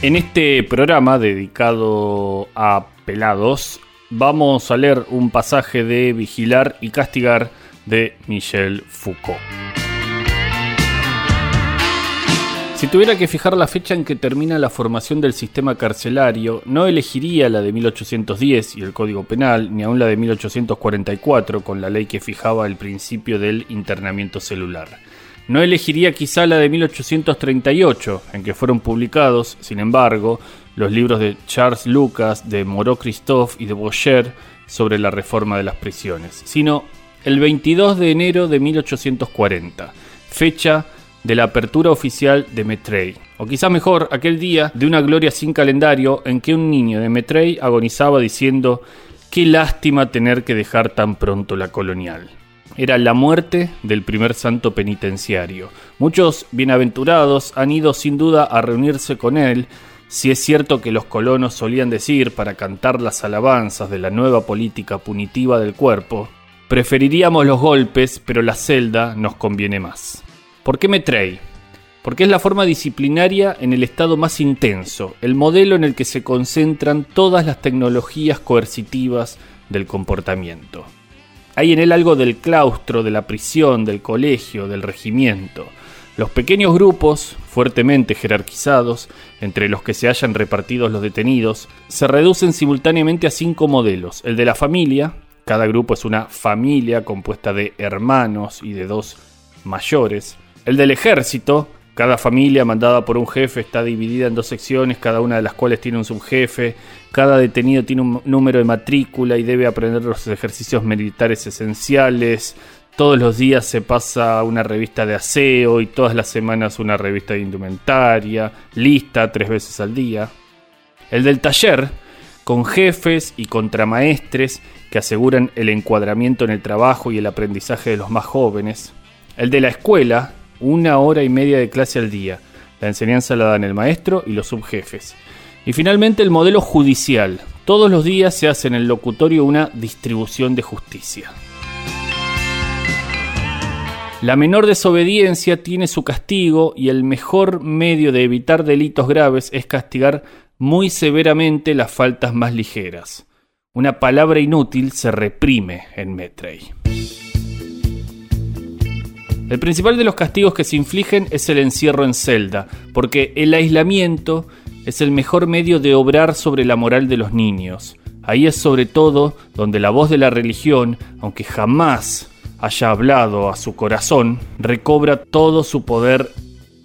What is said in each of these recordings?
En este programa dedicado a pelados, vamos a leer un pasaje de Vigilar y Castigar de Michel Foucault. Si tuviera que fijar la fecha en que termina la formación del sistema carcelario, no elegiría la de 1810 y el Código Penal, ni aun la de 1844 con la ley que fijaba el principio del internamiento celular. No elegiría quizá la de 1838, en que fueron publicados, sin embargo, los libros de Charles Lucas, de Moreau Christophe y de Bocher sobre la reforma de las prisiones, sino el 22 de enero de 1840, fecha de la apertura oficial de Metrey, o quizá mejor, aquel día de una gloria sin calendario en que un niño de Metrey agonizaba diciendo qué lástima tener que dejar tan pronto la colonial. Era la muerte del primer santo penitenciario. Muchos bienaventurados han ido sin duda a reunirse con él, si es cierto que los colonos solían decir para cantar las alabanzas de la nueva política punitiva del cuerpo, preferiríamos los golpes, pero la celda nos conviene más. ¿Por qué Metrey? Porque es la forma disciplinaria en el estado más intenso, el modelo en el que se concentran todas las tecnologías coercitivas del comportamiento. Hay en él algo del claustro, de la prisión, del colegio, del regimiento. Los pequeños grupos, fuertemente jerarquizados, entre los que se hayan repartidos los detenidos, se reducen simultáneamente a cinco modelos. El de la familia, cada grupo es una familia compuesta de hermanos y de dos mayores. El del ejército, cada familia mandada por un jefe está dividida en dos secciones, cada una de las cuales tiene un subjefe. Cada detenido tiene un número de matrícula y debe aprender los ejercicios militares esenciales. Todos los días se pasa una revista de aseo y todas las semanas una revista de indumentaria, lista tres veces al día. El del taller, con jefes y contramaestres que aseguran el encuadramiento en el trabajo y el aprendizaje de los más jóvenes. El de la escuela, una hora y media de clase al día. La enseñanza la dan el maestro y los subjefes. Y finalmente el modelo judicial. Todos los días se hace en el locutorio una distribución de justicia. La menor desobediencia tiene su castigo y el mejor medio de evitar delitos graves es castigar muy severamente las faltas más ligeras. Una palabra inútil se reprime en Metrey. El principal de los castigos que se infligen es el encierro en celda, porque el aislamiento es el mejor medio de obrar sobre la moral de los niños. Ahí es sobre todo donde la voz de la religión, aunque jamás haya hablado a su corazón, recobra todo su poder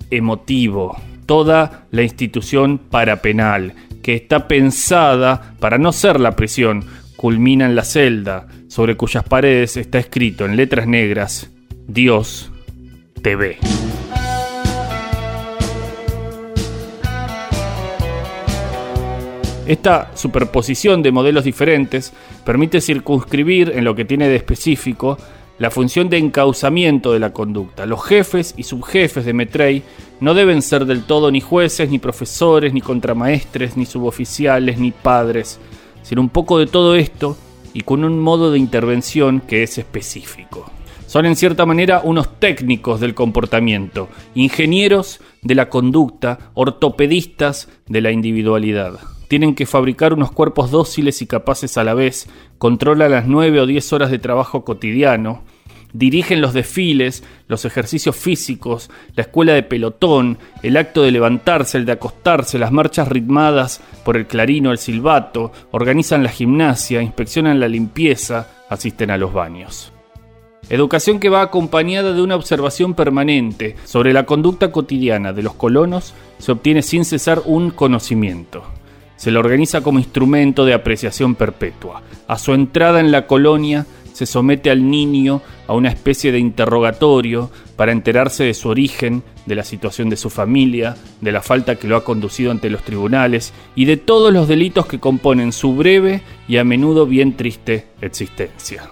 emotivo, toda la institución parapenal, que está pensada para no ser la prisión, culmina en la celda, sobre cuyas paredes está escrito en letras negras, Dios TV. Esta superposición de modelos diferentes permite circunscribir en lo que tiene de específico la función de encauzamiento de la conducta. Los jefes y subjefes de Metrey no deben ser del todo ni jueces, ni profesores, ni contramaestres, ni suboficiales, ni padres, sino un poco de todo esto y con un modo de intervención que es específico. Son en cierta manera unos técnicos del comportamiento, ingenieros de la conducta, ortopedistas de la individualidad. Tienen que fabricar unos cuerpos dóciles y capaces a la vez, controlan las nueve o diez horas de trabajo cotidiano, dirigen los desfiles, los ejercicios físicos, la escuela de pelotón, el acto de levantarse, el de acostarse, las marchas ritmadas por el clarino, el silbato, organizan la gimnasia, inspeccionan la limpieza, asisten a los baños. Educación que va acompañada de una observación permanente sobre la conducta cotidiana de los colonos, se obtiene sin cesar un conocimiento. Se lo organiza como instrumento de apreciación perpetua. A su entrada en la colonia se somete al niño a una especie de interrogatorio para enterarse de su origen, de la situación de su familia, de la falta que lo ha conducido ante los tribunales y de todos los delitos que componen su breve y a menudo bien triste existencia.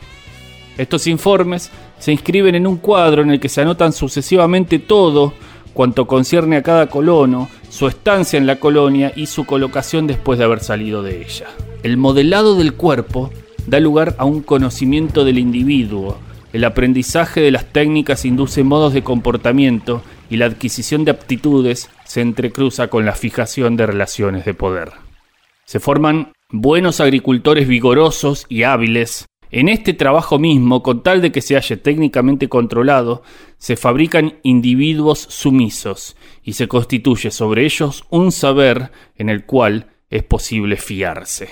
Estos informes se inscriben en un cuadro en el que se anotan sucesivamente todo cuanto concierne a cada colono, su estancia en la colonia y su colocación después de haber salido de ella. El modelado del cuerpo da lugar a un conocimiento del individuo, el aprendizaje de las técnicas induce modos de comportamiento y la adquisición de aptitudes se entrecruza con la fijación de relaciones de poder. Se forman buenos agricultores vigorosos y hábiles. En este trabajo mismo, con tal de que se halle técnicamente controlado, se fabrican individuos sumisos y se constituye sobre ellos un saber en el cual es posible fiarse.